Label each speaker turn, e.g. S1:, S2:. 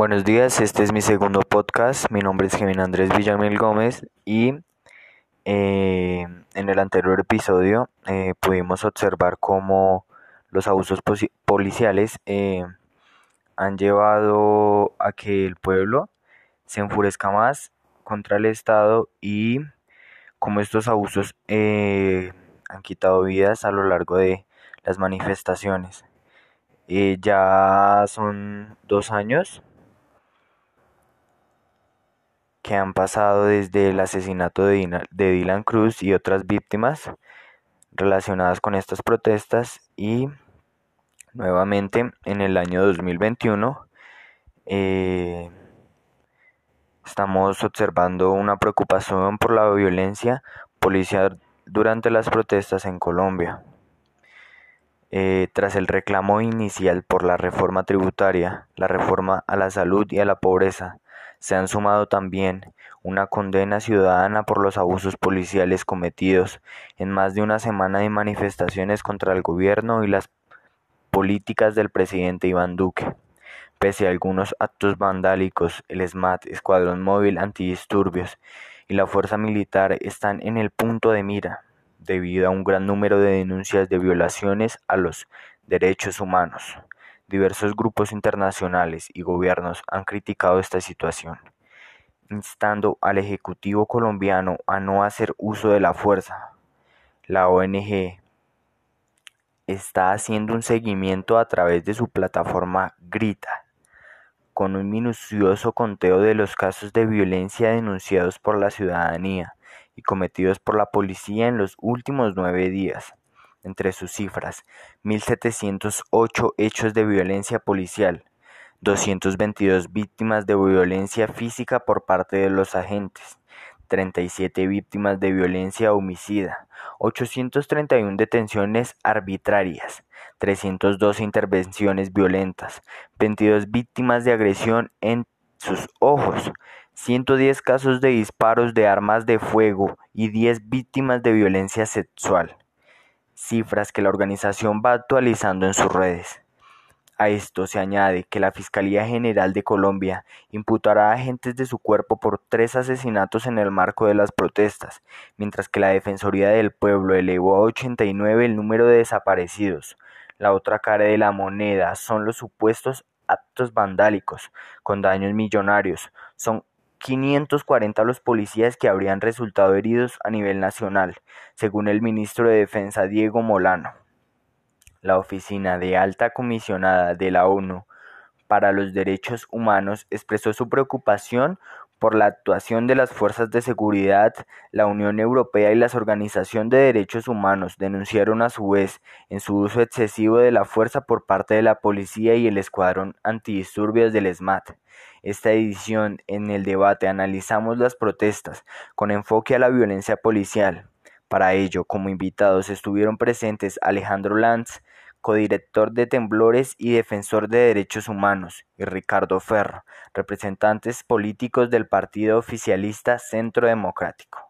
S1: Buenos días, este es mi segundo podcast. Mi nombre es Kevin Andrés Villamil Gómez y eh, en el anterior episodio eh, pudimos observar cómo los abusos policiales eh, han llevado a que el pueblo se enfurezca más contra el Estado y cómo estos abusos han quitado vidas a lo largo de las manifestaciones. ya son dos años que han pasado desde el asesinato de, Dylan Cruz y otras víctimas relacionadas con estas protestas y nuevamente en el año 2021 eh, estamos observando una preocupación por la violencia policial durante las protestas en Colombia. Eh, tras el reclamo inicial por la reforma tributaria, la reforma a la salud y a la pobreza, se han sumado también una condena ciudadana por los abusos policiales cometidos en más de una semana de manifestaciones contra el gobierno y las políticas del presidente Iván Duque. Pese a algunos actos vandálicos, el SMAT, Escuadrón Móvil Antidisturbios, y la Fuerza Militar están en el punto de mira, debido a un gran número de denuncias de violaciones a los derechos humanos. Diversos grupos internacionales y gobiernos han criticado esta situación, instando al Ejecutivo colombiano a no hacer uso de la fuerza. La ONG está haciendo un seguimiento a través de su plataforma Grita, con un minucioso conteo de los casos de violencia denunciados por la ciudadanía y cometidos por la policía en los últimos nueve días entre sus cifras, 1.708 hechos de violencia policial, 222 víctimas de violencia física por parte de los agentes, 37 víctimas de violencia homicida, 831 detenciones arbitrarias, 302 intervenciones violentas, 22 víctimas de agresión en sus ojos, 110 casos de disparos de armas de fuego y 10 víctimas de violencia sexual cifras que la organización va actualizando en sus redes. A esto se añade que la Fiscalía General de Colombia imputará a agentes de su cuerpo por tres asesinatos en el marco de las protestas, mientras que la Defensoría del Pueblo elevó a 89 el número de desaparecidos. La otra cara de la moneda son los supuestos actos vandálicos, con daños millonarios. Son 540 los policías que habrían resultado heridos a nivel nacional, según el ministro de Defensa Diego Molano. La Oficina de Alta Comisionada de la ONU para los Derechos Humanos expresó su preocupación por la actuación de las fuerzas de seguridad, la Unión Europea y las organizaciones de derechos humanos denunciaron a su vez en su uso excesivo de la fuerza por parte de la policía y el escuadrón antidisturbios del SMAT. Esta edición en el debate analizamos las protestas con enfoque a la violencia policial. Para ello, como invitados estuvieron presentes Alejandro Lanz, codirector de Temblores y defensor de derechos humanos, y Ricardo Ferro, representantes políticos del partido oficialista Centro Democrático.